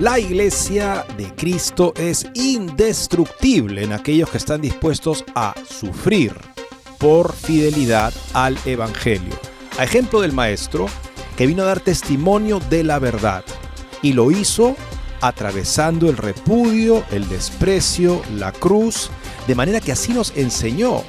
La iglesia de Cristo es indestructible en aquellos que están dispuestos a sufrir por fidelidad al Evangelio. A ejemplo del Maestro, que vino a dar testimonio de la verdad y lo hizo atravesando el repudio, el desprecio, la cruz, de manera que así nos enseñó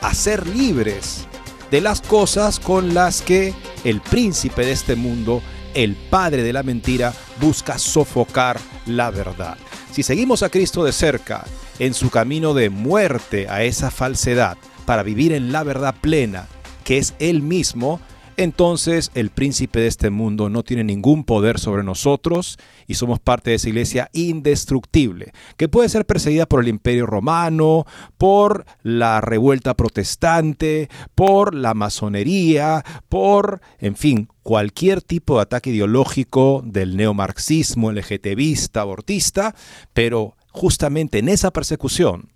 a ser libres de las cosas con las que el príncipe de este mundo el padre de la mentira busca sofocar la verdad. Si seguimos a Cristo de cerca en su camino de muerte a esa falsedad para vivir en la verdad plena, que es Él mismo, entonces el príncipe de este mundo no tiene ningún poder sobre nosotros y somos parte de esa iglesia indestructible, que puede ser perseguida por el imperio romano, por la revuelta protestante, por la masonería, por, en fin, cualquier tipo de ataque ideológico del neomarxismo, LGTBista, abortista, pero justamente en esa persecución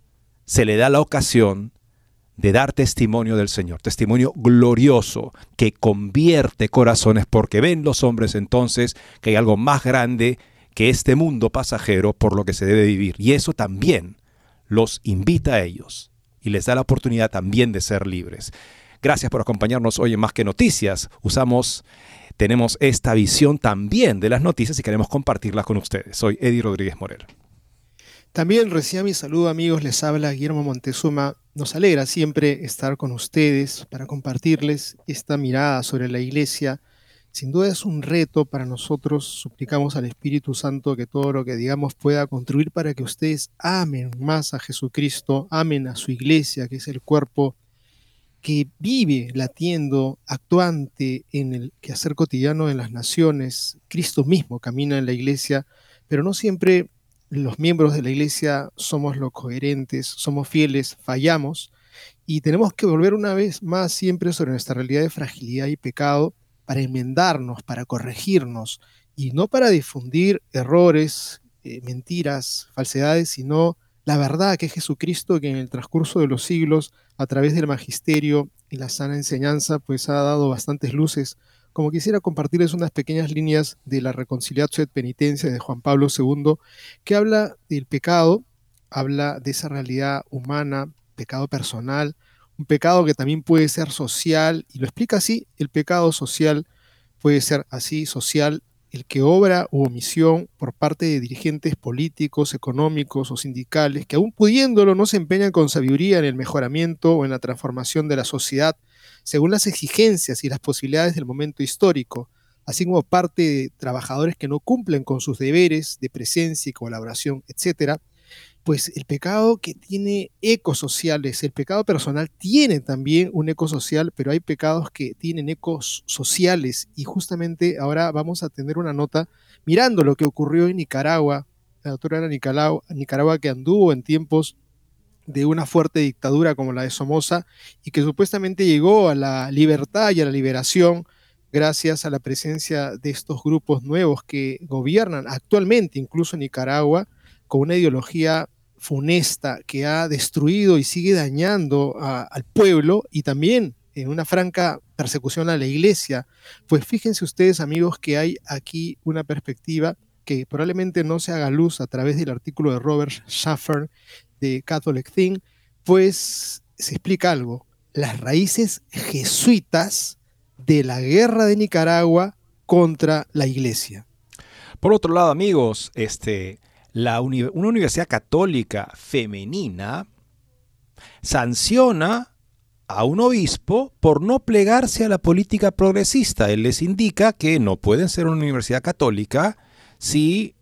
se le da la ocasión de dar testimonio del Señor, testimonio glorioso que convierte corazones porque ven los hombres entonces que hay algo más grande que este mundo pasajero por lo que se debe vivir. Y eso también los invita a ellos y les da la oportunidad también de ser libres. Gracias por acompañarnos hoy en Más que Noticias. Usamos, tenemos esta visión también de las noticias y queremos compartirlas con ustedes. Soy Eddie Rodríguez Morel. También recién mi saludo amigos, les habla Guillermo Montezuma. Nos alegra siempre estar con ustedes para compartirles esta mirada sobre la iglesia. Sin duda es un reto para nosotros. Suplicamos al Espíritu Santo que todo lo que digamos pueda contribuir para que ustedes amen más a Jesucristo, amen a su iglesia, que es el cuerpo que vive latiendo, actuante en el quehacer cotidiano en las naciones. Cristo mismo camina en la iglesia, pero no siempre los miembros de la iglesia somos los coherentes, somos fieles, fallamos y tenemos que volver una vez más siempre sobre nuestra realidad de fragilidad y pecado para enmendarnos, para corregirnos y no para difundir errores, eh, mentiras, falsedades, sino la verdad que es Jesucristo que en el transcurso de los siglos, a través del magisterio y la sana enseñanza, pues ha dado bastantes luces como quisiera compartirles unas pequeñas líneas de la Reconciliatio et Penitencia de Juan Pablo II, que habla del pecado, habla de esa realidad humana, pecado personal, un pecado que también puede ser social, y lo explica así, el pecado social puede ser así, social, el que obra u omisión por parte de dirigentes políticos, económicos o sindicales, que aún pudiéndolo no se empeñan con sabiduría en el mejoramiento o en la transformación de la sociedad, según las exigencias y las posibilidades del momento histórico, así como parte de trabajadores que no cumplen con sus deberes de presencia y colaboración, etc., pues el pecado que tiene ecos sociales, el pecado personal tiene también un eco social, pero hay pecados que tienen ecos sociales y justamente ahora vamos a tener una nota mirando lo que ocurrió en Nicaragua, la doctora Nicaragua, Nicaragua que anduvo en tiempos de una fuerte dictadura como la de Somoza y que supuestamente llegó a la libertad y a la liberación gracias a la presencia de estos grupos nuevos que gobiernan actualmente incluso Nicaragua con una ideología funesta que ha destruido y sigue dañando al pueblo y también en una franca persecución a la iglesia. Pues fíjense ustedes amigos que hay aquí una perspectiva que probablemente no se haga luz a través del artículo de Robert Schaffer de Catholic Thing, pues se explica algo. Las raíces jesuitas de la guerra de Nicaragua contra la iglesia. Por otro lado, amigos, este, una universidad católica femenina sanciona a un obispo por no plegarse a la política progresista. Él les indica que no pueden ser una universidad católica si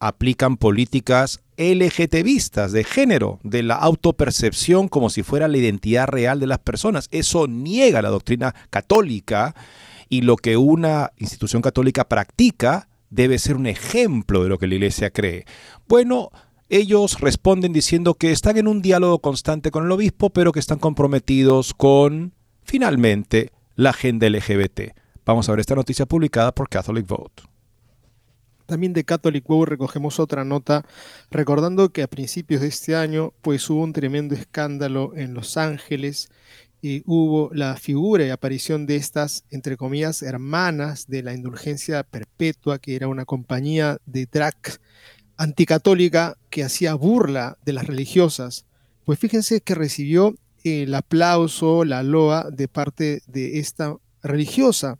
aplican políticas LGTBistas de género, de la autopercepción como si fuera la identidad real de las personas. Eso niega la doctrina católica y lo que una institución católica practica debe ser un ejemplo de lo que la iglesia cree. Bueno, ellos responden diciendo que están en un diálogo constante con el obispo, pero que están comprometidos con, finalmente, la agenda LGBT. Vamos a ver esta noticia publicada por Catholic Vote. También de Catholic Vote recogemos otra nota recordando que a principios de este año pues hubo un tremendo escándalo en Los Ángeles y hubo la figura y aparición de estas, entre comillas, hermanas de la indulgencia perpetua, que era una compañía de drag anticatólica que hacía burla de las religiosas. Pues fíjense que recibió el aplauso, la loa de parte de esta religiosa,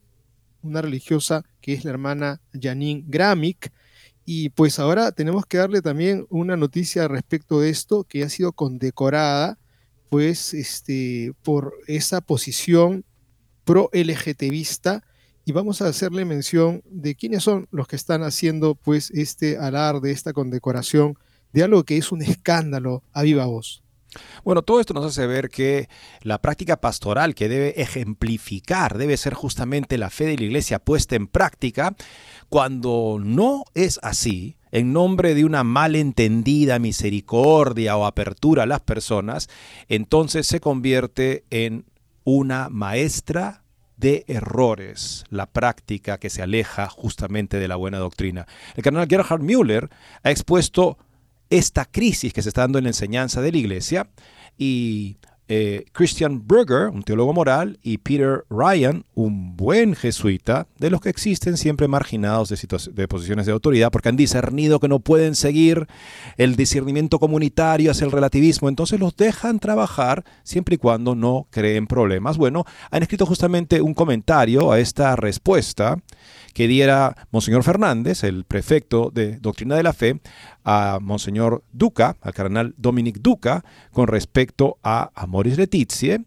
una religiosa que es la hermana Janine Gramick. Y pues ahora tenemos que darle también una noticia respecto de esto, que ha sido condecorada pues este, por esa posición pro LGTBista y vamos a hacerle mención de quiénes son los que están haciendo pues este alarde, esta condecoración de algo que es un escándalo a viva voz. Bueno, todo esto nos hace ver que la práctica pastoral que debe ejemplificar debe ser justamente la fe de la iglesia puesta en práctica. Cuando no es así, en nombre de una malentendida misericordia o apertura a las personas, entonces se convierte en una maestra de errores, la práctica que se aleja justamente de la buena doctrina. El cardenal Gerhard Müller ha expuesto esta crisis que se está dando en la enseñanza de la iglesia y eh, Christian Berger, un teólogo moral, y Peter Ryan, un buen jesuita, de los que existen siempre marginados de, de, posiciones de autoridad, porque han discernido que no pueden seguir el discernimiento comunitario hacia el relativismo, entonces los dejan trabajar siempre y cuando no creen problemas. Bueno, han escrito justamente un comentario a esta respuesta que diera Monseñor Fernández, el prefecto de Doctrina de la Fe, a Monseñor Duca, al cardenal Dominic Duca, con respecto a Amoris Letizie,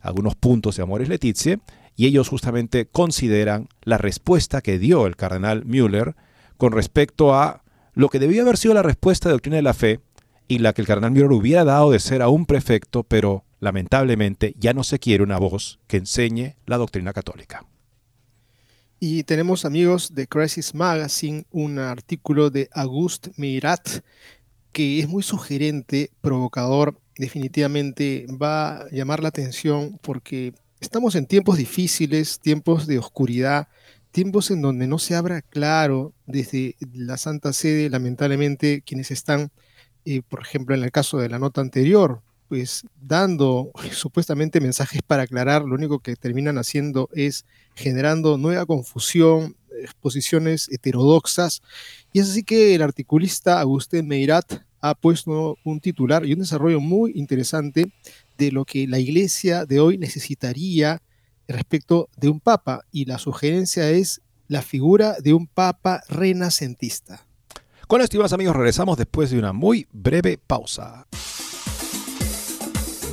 algunos puntos de Amoris Letizie, y ellos justamente consideran la respuesta que dio el cardenal Müller con respecto a lo que debía haber sido la respuesta de Doctrina de la Fe y la que el cardenal Müller hubiera dado de ser a un prefecto, pero lamentablemente ya no se quiere una voz que enseñe la doctrina católica. Y tenemos amigos de Crisis Magazine un artículo de Auguste Mirat que es muy sugerente, provocador, definitivamente va a llamar la atención porque estamos en tiempos difíciles, tiempos de oscuridad, tiempos en donde no se abra claro desde la Santa Sede, lamentablemente, quienes están, eh, por ejemplo, en el caso de la nota anterior, pues dando supuestamente mensajes para aclarar, lo único que terminan haciendo es generando nueva confusión, exposiciones heterodoxas. Y es así que el articulista Agustín Meirat ha puesto un titular y un desarrollo muy interesante de lo que la iglesia de hoy necesitaría respecto de un papa. Y la sugerencia es la figura de un papa renacentista. Con esto, amigos, regresamos después de una muy breve pausa.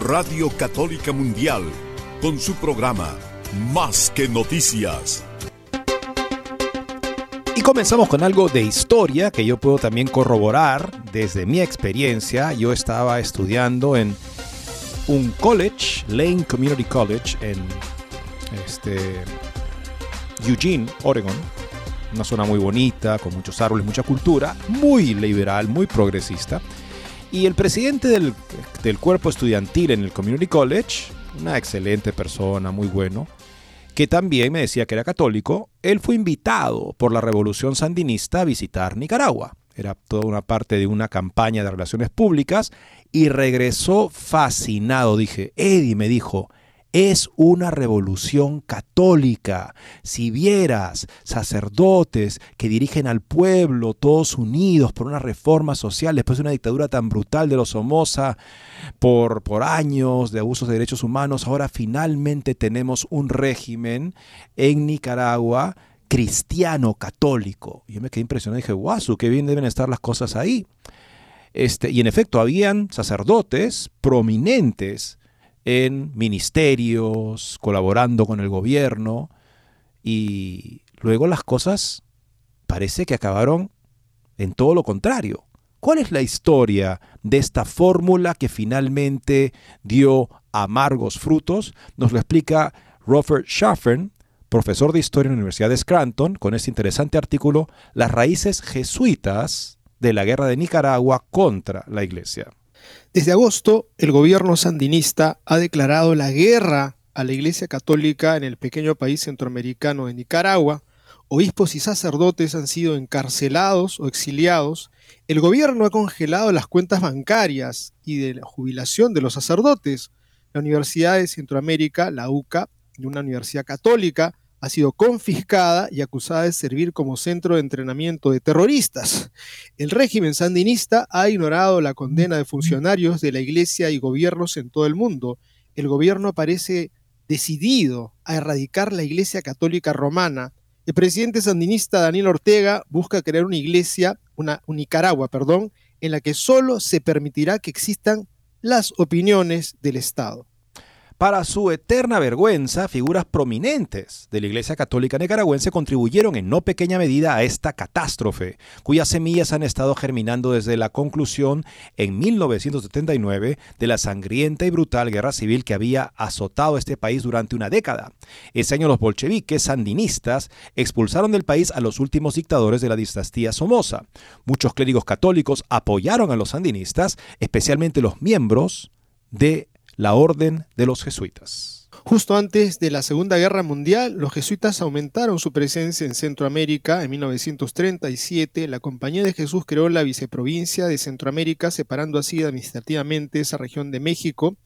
Radio Católica Mundial, con su programa Más que Noticias. Y comenzamos con algo de historia que yo puedo también corroborar desde mi experiencia. Yo estaba estudiando en un college, Lane Community College, en este, Eugene, Oregon. Una zona muy bonita, con muchos árboles, mucha cultura, muy liberal, muy progresista. Y el presidente del, del cuerpo estudiantil en el Community College, una excelente persona, muy bueno, que también me decía que era católico, él fue invitado por la revolución sandinista a visitar Nicaragua. Era toda una parte de una campaña de relaciones públicas y regresó fascinado. Dije, Eddie me dijo, es una revolución católica. Si vieras sacerdotes que dirigen al pueblo, todos unidos por una reforma social después de una dictadura tan brutal de los Somoza, por, por años de abusos de derechos humanos, ahora finalmente tenemos un régimen en Nicaragua cristiano católico. Yo me quedé impresionado y dije, guau, qué bien deben estar las cosas ahí. Este, y en efecto, habían sacerdotes prominentes en ministerios, colaborando con el gobierno, y luego las cosas parece que acabaron en todo lo contrario. ¿Cuál es la historia de esta fórmula que finalmente dio amargos frutos? Nos lo explica Robert Schaffen, profesor de historia en la Universidad de Scranton, con este interesante artículo, Las raíces jesuitas de la guerra de Nicaragua contra la Iglesia. Desde agosto, el gobierno sandinista ha declarado la guerra a la Iglesia Católica en el pequeño país centroamericano de Nicaragua. Obispos y sacerdotes han sido encarcelados o exiliados. El gobierno ha congelado las cuentas bancarias y de la jubilación de los sacerdotes. La Universidad de Centroamérica, la UCA, una universidad católica, ha sido confiscada y acusada de servir como centro de entrenamiento de terroristas. El régimen sandinista ha ignorado la condena de funcionarios de la iglesia y gobiernos en todo el mundo. El gobierno parece decidido a erradicar la iglesia católica romana. El presidente sandinista Daniel Ortega busca crear una iglesia, una, Nicaragua, perdón, en la que solo se permitirá que existan las opiniones del Estado. Para su eterna vergüenza, figuras prominentes de la Iglesia Católica Nicaragüense contribuyeron en no pequeña medida a esta catástrofe, cuyas semillas han estado germinando desde la conclusión en 1979 de la sangrienta y brutal guerra civil que había azotado este país durante una década. Ese año los bolcheviques sandinistas expulsaron del país a los últimos dictadores de la dinastía Somoza. Muchos clérigos católicos apoyaron a los sandinistas, especialmente los miembros de la Orden de los Jesuitas. Justo antes de la Segunda Guerra Mundial, los jesuitas aumentaron su presencia en Centroamérica. En 1937, la Compañía de Jesús creó la viceprovincia de Centroamérica, separando así administrativamente esa región de México.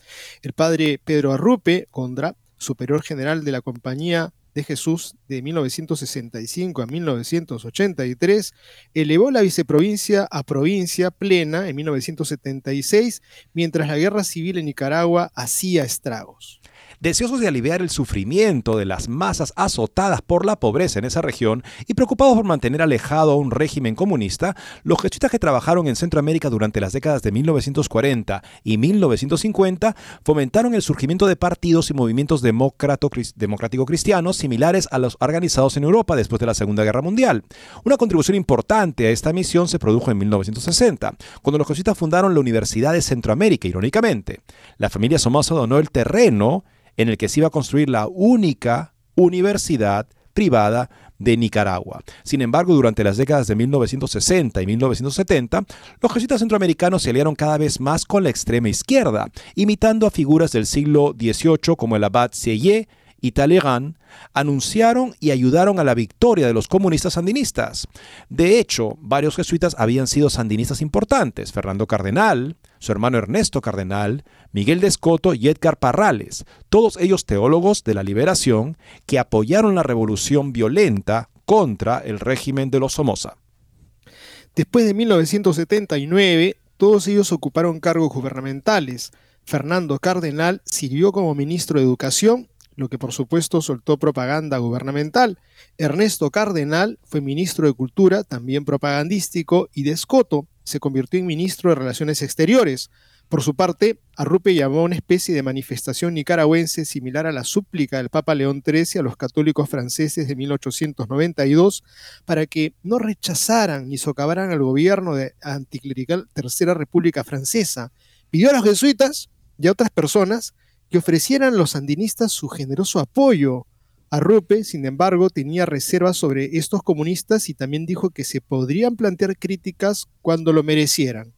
El padre Pedro Arrupe Condra, superior general de la Compañía de Jesús de 1965 a 1983, elevó la viceprovincia a provincia plena en 1976, mientras la guerra civil en Nicaragua hacía estragos. Deseosos de aliviar el sufrimiento de las masas azotadas por la pobreza en esa región y preocupados por mantener alejado a un régimen comunista, los jesuitas que trabajaron en Centroamérica durante las décadas de 1940 y 1950 fomentaron el surgimiento de partidos y movimientos democrático-cristianos similares a los organizados en Europa después de la Segunda Guerra Mundial. Una contribución importante a esta misión se produjo en 1960, cuando los jesuitas fundaron la Universidad de Centroamérica, irónicamente. La familia Somoza donó el terreno en el que se iba a construir la única universidad privada de Nicaragua. Sin embargo, durante las décadas de 1960 y 1970, los jesuitas centroamericanos se aliaron cada vez más con la extrema izquierda, imitando a figuras del siglo XVIII como el abad Sieyé y Talleyrand, anunciaron y ayudaron a la victoria de los comunistas sandinistas. De hecho, varios jesuitas habían sido sandinistas importantes, Fernando Cardenal, su hermano Ernesto Cardenal, Miguel de y Edgar Parrales, todos ellos teólogos de la liberación que apoyaron la revolución violenta contra el régimen de los Somoza. Después de 1979, todos ellos ocuparon cargos gubernamentales. Fernando Cardenal sirvió como ministro de Educación, lo que por supuesto soltó propaganda gubernamental. Ernesto Cardenal fue ministro de Cultura, también propagandístico, y Descoto se convirtió en ministro de Relaciones Exteriores. Por su parte, Arrupe llamó a una especie de manifestación nicaragüense similar a la súplica del Papa León XIII a los católicos franceses de 1892 para que no rechazaran ni socavaran al gobierno de anticlerical Tercera República Francesa. Pidió a los jesuitas y a otras personas que ofrecieran a los sandinistas su generoso apoyo. Arrupe, sin embargo, tenía reservas sobre estos comunistas y también dijo que se podrían plantear críticas cuando lo merecieran.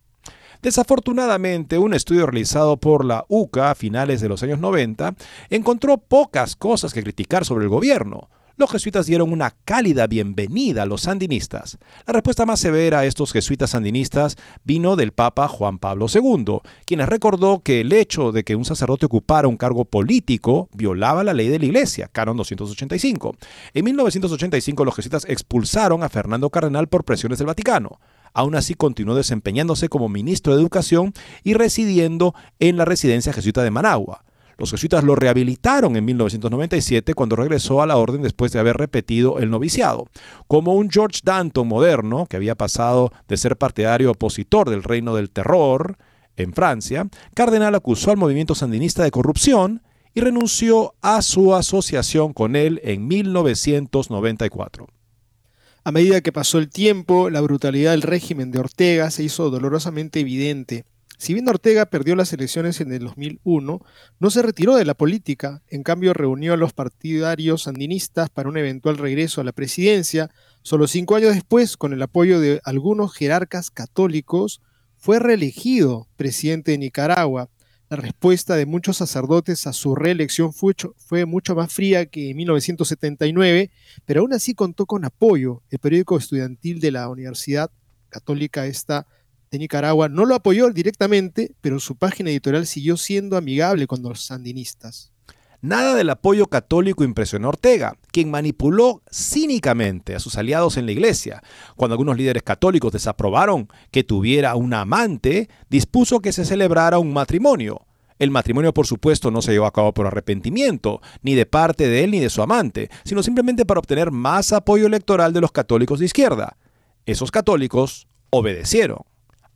Desafortunadamente, un estudio realizado por la UCA a finales de los años 90 encontró pocas cosas que criticar sobre el gobierno. Los jesuitas dieron una cálida bienvenida a los sandinistas. La respuesta más severa a estos jesuitas sandinistas vino del Papa Juan Pablo II, quien recordó que el hecho de que un sacerdote ocupara un cargo político violaba la ley de la Iglesia, Canon 285. En 1985 los jesuitas expulsaron a Fernando Cardenal por presiones del Vaticano. Aún así continuó desempeñándose como ministro de Educación y residiendo en la residencia jesuita de Managua. Los jesuitas lo rehabilitaron en 1997 cuando regresó a la orden después de haber repetido el noviciado. Como un George Danton moderno, que había pasado de ser partidario opositor del reino del terror en Francia, Cardenal acusó al movimiento sandinista de corrupción y renunció a su asociación con él en 1994. A medida que pasó el tiempo, la brutalidad del régimen de Ortega se hizo dolorosamente evidente. Si bien Ortega perdió las elecciones en el 2001, no se retiró de la política, en cambio reunió a los partidarios sandinistas para un eventual regreso a la presidencia. Solo cinco años después, con el apoyo de algunos jerarcas católicos, fue reelegido presidente de Nicaragua. La respuesta de muchos sacerdotes a su reelección fue, mucho más fría que en 1979, pero aún así contó con apoyo. El periódico estudiantil de la Universidad Católica esta de Nicaragua no lo apoyó directamente, pero su página editorial siguió siendo amigable con los sandinistas. Nada del apoyo católico impresionó a Ortega, quien manipuló cínicamente a sus aliados en la iglesia. Cuando algunos líderes católicos desaprobaron que tuviera una amante, dispuso que se celebrara un matrimonio. El matrimonio, por supuesto, no se llevó a cabo por arrepentimiento, ni de parte de él ni de su amante, sino simplemente para obtener más apoyo electoral de los católicos de izquierda. Esos católicos obedecieron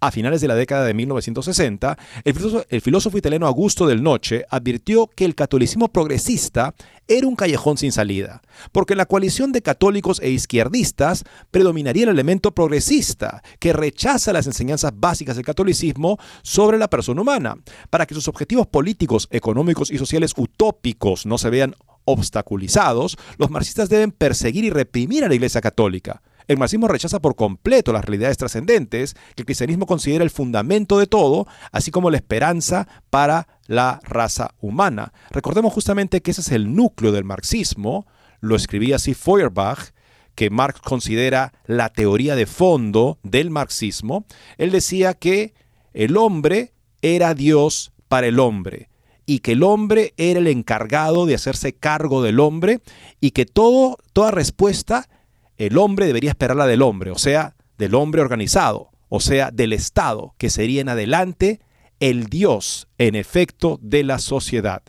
a finales de la década de 1960, el filósofo, italiano Augusto del Noche advirtió que el catolicismo progresista era un callejón sin salida, porque en la coalición de católicos e izquierdistas predominaría el elemento progresista, que rechaza las enseñanzas básicas del catolicismo sobre la persona humana, para que sus objetivos políticos, económicos y sociales utópicos no se vean obstaculizados, los marxistas deben perseguir y reprimir a la Iglesia Católica. El marxismo rechaza por completo las realidades trascendentes que el cristianismo considera el fundamento de todo, así como la esperanza para la raza humana. Recordemos justamente que ese es el núcleo del marxismo, lo escribía así Feuerbach, que Marx considera la teoría de fondo del marxismo. Él decía que el hombre era Dios para el hombre y que el hombre era el encargado de hacerse cargo del hombre y que toda respuesta el hombre debería esperarla del hombre, o sea, del hombre organizado, o sea, del Estado, que sería en adelante el Dios, en efecto, de la sociedad.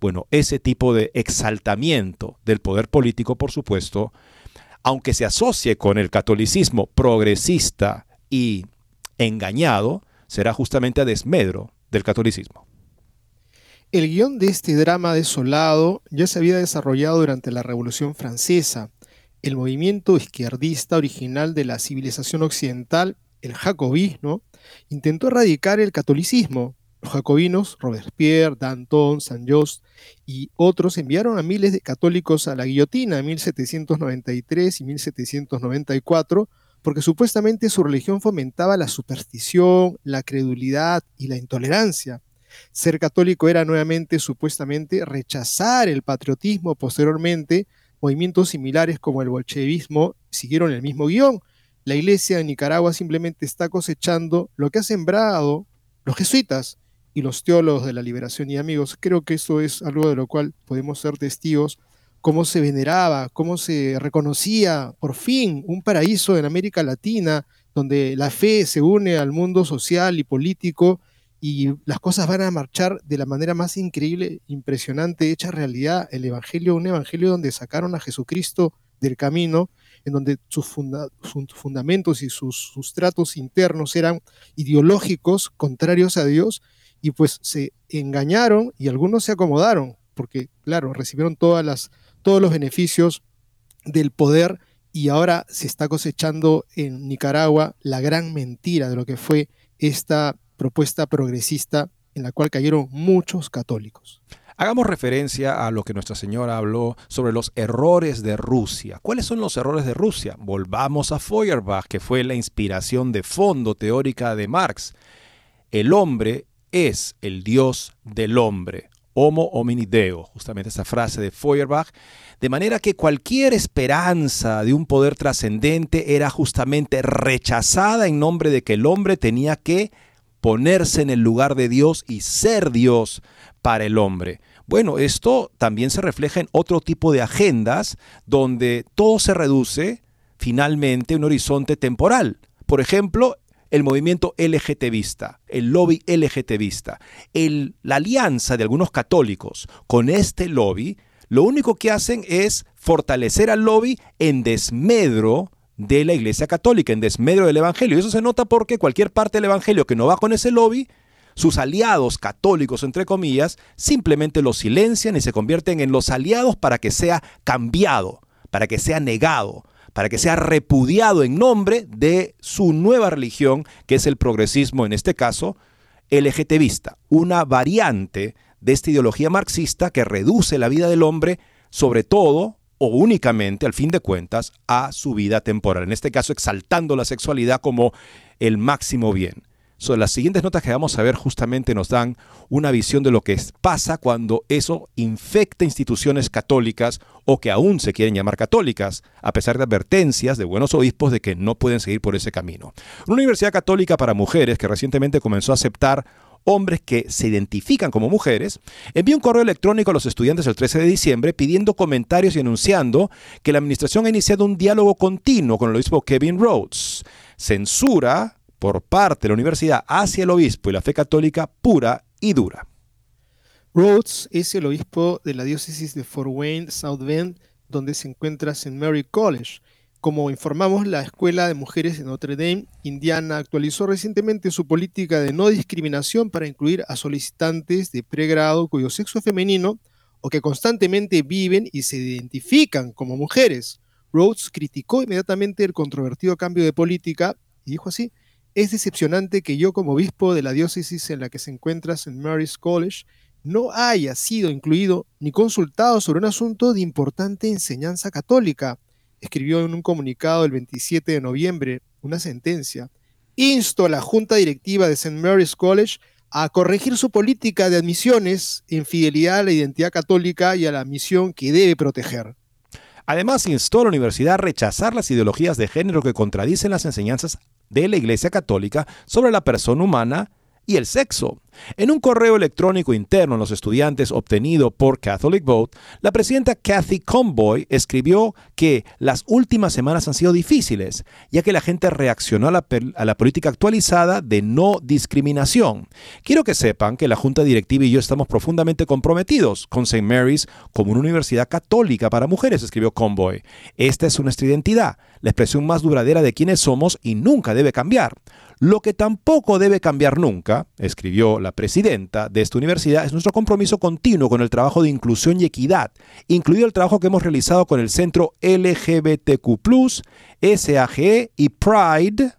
Bueno, ese tipo de exaltamiento del poder político, por supuesto, aunque se asocie con el catolicismo progresista y engañado, será justamente a desmedro del catolicismo. El guion de este drama desolado ya se había desarrollado durante la Revolución Francesa, el movimiento izquierdista original de la civilización occidental, el jacobinismo, intentó erradicar el catolicismo. Los jacobinos, Robespierre, Danton, Saint-Just y otros enviaron a miles de católicos a la guillotina en 1793 y 1794 porque supuestamente su religión fomentaba la superstición, la credulidad y la intolerancia. Ser católico era nuevamente supuestamente rechazar el patriotismo posteriormente Movimientos similares como el bolchevismo siguieron el mismo guion. La iglesia de Nicaragua simplemente está cosechando lo que ha sembrado los jesuitas y los teólogos de la liberación. Y amigos, creo que eso es algo de lo cual podemos ser testigos, cómo se veneraba, cómo se reconocía por fin un paraíso en América Latina, donde la fe se une al mundo social y político y las cosas van a marchar de la manera más increíble, impresionante, hecha realidad. El Evangelio, un Evangelio donde sacaron a Jesucristo del camino, en donde sus, fundamentos y sus sustratos internos eran ideológicos, contrarios a Dios, y pues se engañaron y algunos se acomodaron, porque claro, recibieron todas las, todos los beneficios del poder y ahora se está cosechando en Nicaragua la gran mentira de lo que fue esta propuesta progresista en la cual cayeron muchos católicos. Hagamos referencia a lo que Nuestra Señora habló sobre los errores de Rusia. ¿Cuáles son los errores de Rusia? Volvamos a Feuerbach, que fue la inspiración de fondo teórica de Marx. El hombre es el Dios del hombre. Homo homini deo, justamente esa frase de Feuerbach, de manera que cualquier esperanza de un poder trascendente era justamente rechazada en nombre de que el hombre tenía que ponerse en el lugar de Dios y ser Dios para el hombre. Bueno, esto también se refleja en otro tipo de agendas donde todo se reduce finalmente a un horizonte temporal. Por ejemplo, el movimiento LGTBista, el lobby LGTBista, la alianza de algunos católicos con este lobby, lo único que hacen es fortalecer al lobby en desmedro de la Iglesia Católica, en desmedro del Evangelio. Y eso se nota porque cualquier parte del Evangelio que no va con ese lobby, sus aliados católicos, entre comillas, simplemente lo silencian y se convierten en los aliados para que sea cambiado, para que sea negado, para que sea repudiado en nombre de su nueva religión, que es el progresismo, en este caso, LGTBista, una variante de esta ideología marxista que reduce la vida del hombre, sobre todo o únicamente, al fin de cuentas, a su vida temporal. En este caso, exaltando la sexualidad como el máximo bien. So, las siguientes notas que vamos a ver justamente nos dan una visión de lo que pasa cuando eso infecta instituciones católicas o que aún se quieren llamar católicas, a pesar de advertencias de buenos obispos de que no pueden seguir por ese camino. Una universidad católica para mujeres que recientemente comenzó a aceptar hombres que se identifican como mujeres, envió un correo electrónico a los estudiantes el 13 de diciembre pidiendo comentarios y anunciando que la administración ha iniciado un diálogo continuo con el obispo Kevin Rhodes. Censura por parte de la universidad hacia el obispo y la fe católica pura y dura. Rhodes es el obispo de la diócesis de Fort Wayne, South Bend, donde se encuentra St. Mary College. Como informamos, la Escuela de Mujeres de Notre Dame, Indiana, actualizó recientemente su política de no discriminación para incluir a solicitantes de pregrado cuyo sexo es femenino o que constantemente viven y se identifican como mujeres. Rhodes criticó inmediatamente el controvertido cambio de política y dijo así, es decepcionante que yo como obispo de la diócesis en la que se encuentra St. Mary's College no haya sido incluido ni consultado sobre un asunto de importante enseñanza católica escribió en un comunicado el 27 de noviembre una sentencia. Insto a la Junta Directiva de St. Mary's College a corregir su política de admisiones en fidelidad a la identidad católica y a la misión que debe proteger. Además, instó a la universidad a rechazar las ideologías de género que contradicen las enseñanzas de la Iglesia Católica sobre la persona humana y el sexo. En un correo electrónico interno a los estudiantes obtenido por Catholic Vote, la presidenta Kathy Conboy escribió que las últimas semanas han sido difíciles, ya que la gente reaccionó a la, a la, política actualizada de no discriminación. Quiero que sepan que la Junta Directiva y yo estamos profundamente comprometidos con St. Mary's como una universidad católica para mujeres, escribió Conboy. Esta es nuestra identidad, la expresión más duradera de quienes somos y nunca debe cambiar. Lo que tampoco debe cambiar nunca, escribió la presidenta de esta universidad, es nuestro compromiso continuo con el trabajo de inclusión y equidad, incluido el trabajo que hemos realizado con el Centro LGBTQ, SAGE y Pride,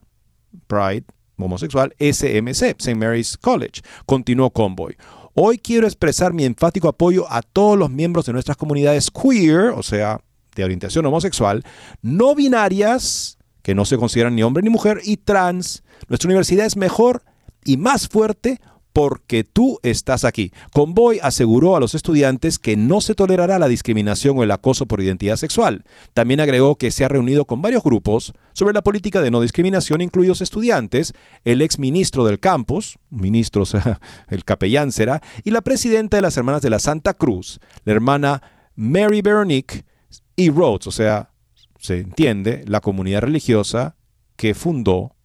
Pride homosexual, SMC, St. Mary's College, continuó Convoy. Hoy quiero expresar mi enfático apoyo a todos los miembros de nuestras comunidades queer, o sea, de orientación homosexual, no binarias, que no se consideran ni hombre ni mujer, y trans. Nuestra universidad es mejor y más fuerte porque tú estás aquí. Convoy aseguró a los estudiantes que no se tolerará la discriminación o el acoso por identidad sexual. También agregó que se ha reunido con varios grupos sobre la política de no discriminación, incluidos estudiantes, el ex ministro del campus, ministro, o sea, el capellán será, y la presidenta de las Hermanas de la Santa Cruz, la hermana Mary Veronique y Rhodes, o sea, se entiende, la comunidad religiosa que fundó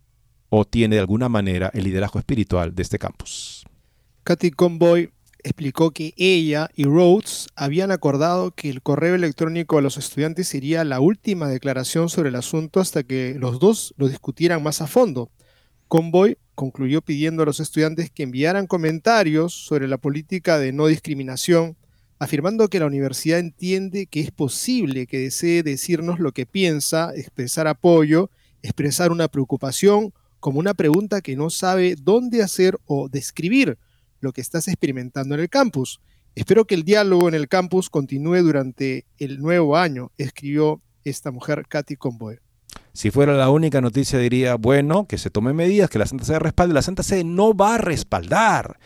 o tiene de alguna manera el liderazgo espiritual de este campus. Katy Conboy explicó que ella y Rhodes habían acordado que el correo electrónico a los estudiantes sería la última declaración sobre el asunto hasta que los dos lo discutieran más a fondo. Convoy concluyó pidiendo a los estudiantes que enviaran comentarios sobre la política de no discriminación, afirmando que la universidad entiende que es posible que desee decirnos lo que piensa, expresar apoyo, expresar una preocupación, como una pregunta que no sabe dónde hacer o describir lo que estás experimentando en el campus. Espero que el diálogo en el campus continúe durante el nuevo año, escribió esta mujer, Katy Conboy. Si fuera la única noticia diría, bueno, que se tomen medidas, que la Santa Sede respalde. La Santa Sede no va a respaldar.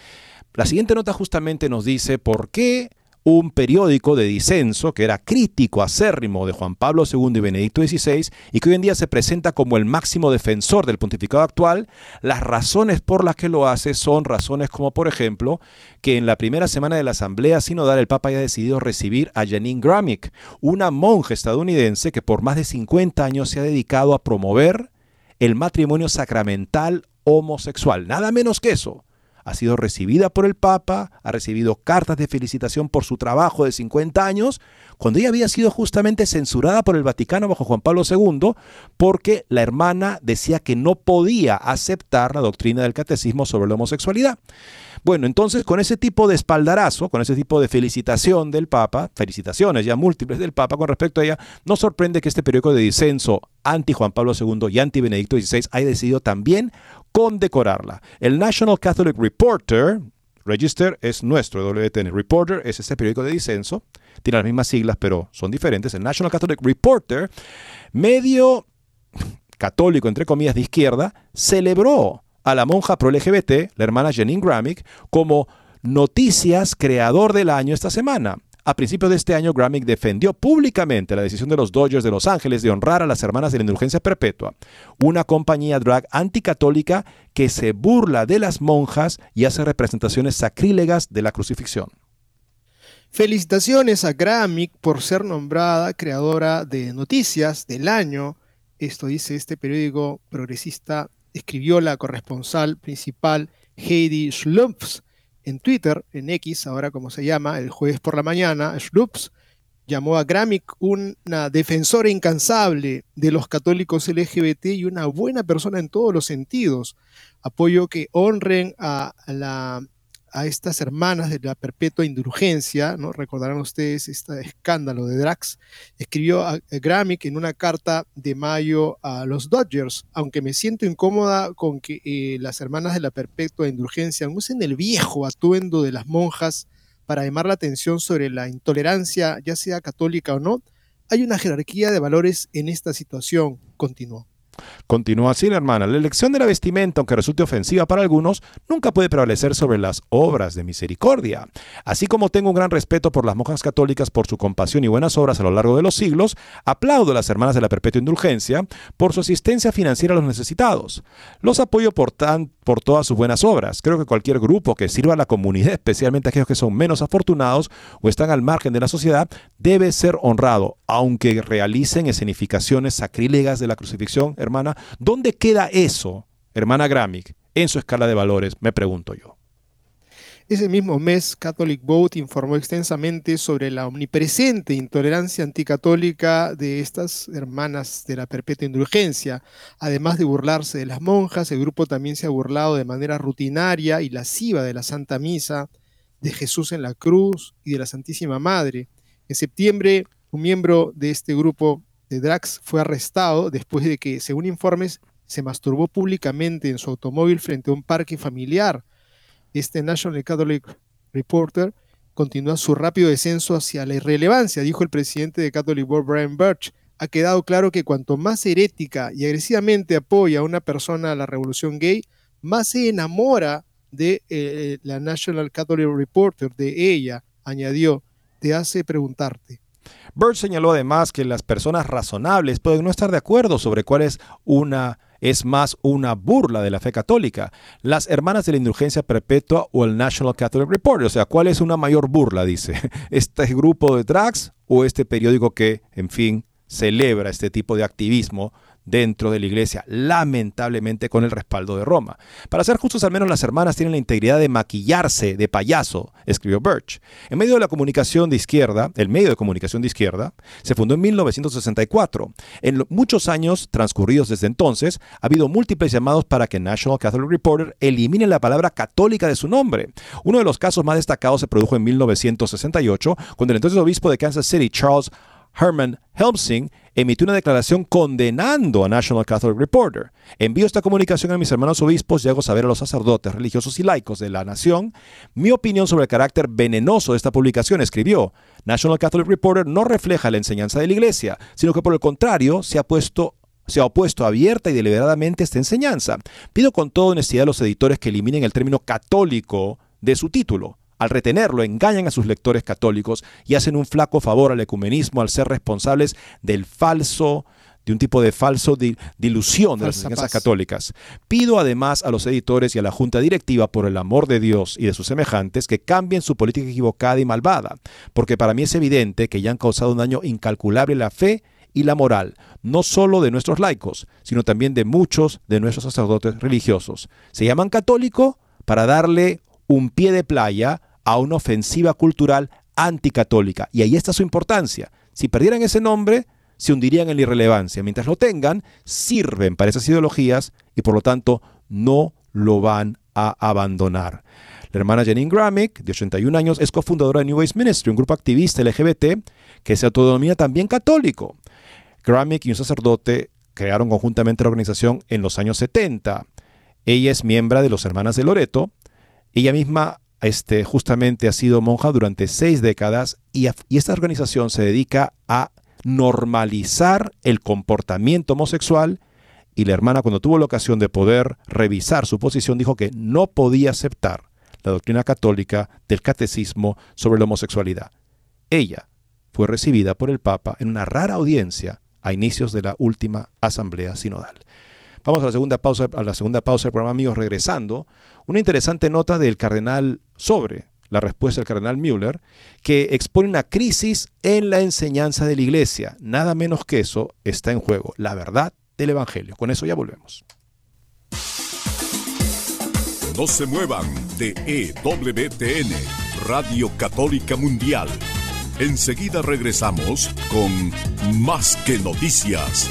La siguiente nota justamente nos dice por qué un periódico de disenso que era crítico acérrimo de Juan Pablo II y Benedicto XVI y que hoy en día se presenta como el máximo defensor del pontificado actual, las razones por las que lo hace son razones como por ejemplo que en la primera semana de la Asamblea Sinodal el Papa haya decidido recibir a Janine Gramick, una monja estadounidense que por más de 50 años se ha dedicado a promover el matrimonio sacramental homosexual, nada menos que eso ha sido recibida por el Papa, ha recibido cartas de felicitación por su trabajo de 50 años, cuando ella había sido justamente censurada por el Vaticano bajo Juan Pablo II, porque la hermana decía que no podía aceptar la doctrina del catecismo sobre la homosexualidad. Bueno, entonces con ese tipo de espaldarazo, con ese tipo de felicitación del Papa, felicitaciones ya múltiples del Papa con respecto a ella, no sorprende que este periódico de disenso anti Juan Pablo II y anti Benedicto XVI haya decidido también condecorarla. El National Catholic Reporter, Register es nuestro WTN, Reporter es este periódico de disenso, tiene las mismas siglas pero son diferentes. El National Catholic Reporter, medio católico entre comillas de izquierda, celebró a la monja pro LGBT, la hermana Janine Gramick, como Noticias Creador del Año esta semana. A principios de este año, Gramick defendió públicamente la decisión de los Dodgers de Los Ángeles de honrar a las hermanas de la indulgencia perpetua, una compañía drag anticatólica que se burla de las monjas y hace representaciones sacrílegas de la crucifixión. Felicitaciones a Gramick por ser nombrada creadora de noticias del año. Esto dice este periódico progresista escribió la corresponsal principal Heidi Schlumpf en Twitter, en X, ahora como se llama, el jueves por la mañana, Schlumpf llamó a Gramick una defensora incansable de los católicos LGBT y una buena persona en todos los sentidos. Apoyo que honren a la a estas hermanas de la perpetua indulgencia, recordarán ustedes este escándalo de Drax, escribió a Gramick en una carta de mayo a los Dodgers, aunque me siento incómoda con que eh, las hermanas de la perpetua indulgencia usen el viejo atuendo de las monjas para llamar la atención sobre la intolerancia, ya sea católica o no, hay una jerarquía de valores en esta situación, continuó. Continúa así la hermana. La elección de la vestimenta, aunque resulte ofensiva para algunos, nunca puede prevalecer sobre las obras de misericordia. Así como tengo un gran respeto por las monjas católicas por su compasión y buenas obras a lo largo de los siglos, aplaudo a las hermanas de la perpetua indulgencia por su asistencia financiera a los necesitados. Los apoyo por, tan, por todas sus buenas obras. Creo que cualquier grupo que sirva a la comunidad, especialmente aquellos que son menos afortunados o están al margen de la sociedad, debe ser honrado, aunque realicen escenificaciones sacrílegas de la crucifixión, hermana. ¿Dónde queda eso, hermana Gramick, en su escala de valores? Me pregunto yo. Ese mismo mes, Catholic Vote informó extensamente sobre la omnipresente intolerancia anticatólica de estas hermanas de la perpetua indulgencia. Además de burlarse de las monjas, el grupo también se ha burlado de manera rutinaria y lasciva de la Santa Misa, de Jesús en la cruz y de la Santísima Madre. En septiembre, un miembro de este grupo de Drax fue arrestado después de que, según informes, se masturbó públicamente en su automóvil frente a un parque familiar este National Catholic Reporter continúa su rápido descenso hacia la irrelevancia, dijo el presidente de Catholic Board, Brian Birch. Ha quedado claro que cuanto más herética y agresivamente apoya a una persona a la revolución gay, más se enamora de eh, la National Catholic Reporter, de ella, añadió, te hace preguntarte. Birch señaló además que las personas razonables pueden no estar de acuerdo sobre cuál es una es más una burla de la fe católica. Las Hermanas de la Indulgencia Perpetua o el National Catholic Report. O sea, ¿cuál es una mayor burla, dice? ¿Este grupo de drags o este periódico que, en fin, celebra este tipo de activismo dentro de la iglesia, lamentablemente con el respaldo de Roma. Para ser justos, al menos las hermanas tienen la integridad de maquillarse de payaso, escribió Birch. En medio de la comunicación de izquierda, el medio de comunicación de izquierda, se fundó en 1964. En muchos años transcurridos desde entonces, ha habido múltiples llamados para que National Catholic Reporter elimine la palabra católica de su nombre. Uno de los casos más destacados se produjo en 1968, cuando el entonces obispo de Kansas City, Charles Herman Helmsing, emitió una declaración condenando a National Catholic Reporter. Envío esta comunicación a mis hermanos obispos y hago saber a los sacerdotes, religiosos y laicos de la nación mi opinión sobre el carácter venenoso de esta publicación. Escribió, National Catholic Reporter no refleja la enseñanza de la Iglesia, sino que por el contrario se ha puesto se ha opuesto abierta y deliberadamente a esta enseñanza. Pido con toda honestidad a los editores que eliminen el término católico de su título. Al retenerlo, engañan a sus lectores católicos y hacen un flaco favor al ecumenismo al ser responsables del falso, de un tipo de falso dilución de las enseñanzas católicas. Pido además a los editores y a la junta directiva, por el amor de Dios y de sus semejantes, que cambien su política equivocada y malvada, porque para mí es evidente que ya han causado un daño incalculable a la fe y la moral, no solo de nuestros laicos, sino también de muchos de nuestros sacerdotes religiosos. Se llaman católico para darle un pie de playa a una ofensiva cultural anticatólica. Y ahí está su importancia. Si perdieran ese nombre, se hundirían en la irrelevancia. Mientras lo tengan, sirven para esas ideologías y por lo tanto no lo van a abandonar. La hermana Janine Gramick, de 81 años, es cofundadora de New Ways Ministry, un grupo activista LGBT que se autodenomina también católico. Gramick y un sacerdote crearon conjuntamente la organización en los años 70. Ella es miembro de los Hermanas de Loreto. Ella misma este, justamente ha sido monja durante seis décadas y, y esta organización se dedica a normalizar el comportamiento homosexual y la hermana cuando tuvo la ocasión de poder revisar su posición dijo que no podía aceptar la doctrina católica del catecismo sobre la homosexualidad. Ella fue recibida por el Papa en una rara audiencia a inicios de la última asamblea sinodal. Vamos a la segunda pausa, a la segunda pausa del programa, amigos, regresando. Una interesante nota del cardenal sobre la respuesta del cardenal Müller, que expone una crisis en la enseñanza de la iglesia. Nada menos que eso está en juego, la verdad del Evangelio. Con eso ya volvemos. No se muevan de EWTN, Radio Católica Mundial. Enseguida regresamos con Más que Noticias.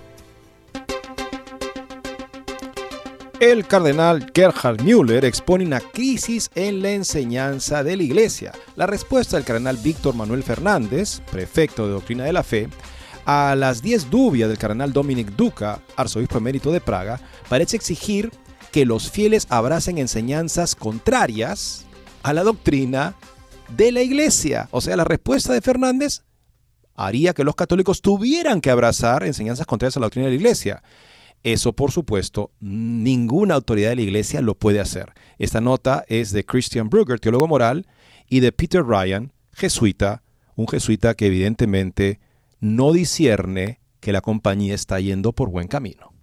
El cardenal Gerhard Müller expone una crisis en la enseñanza de la Iglesia. La respuesta del cardenal Víctor Manuel Fernández, prefecto de Doctrina de la Fe, a las 10 dubias del cardenal Dominic Duca, arzobispo emérito de Praga, parece exigir que los fieles abracen enseñanzas contrarias a la doctrina de la Iglesia. O sea, la respuesta de Fernández haría que los católicos tuvieran que abrazar enseñanzas contrarias a la doctrina de la Iglesia. Eso, por supuesto, ninguna autoridad de la iglesia lo puede hacer. Esta nota es de Christian Brugger, teólogo moral, y de Peter Ryan, jesuita, un jesuita que evidentemente no discierne que la compañía está yendo por buen camino.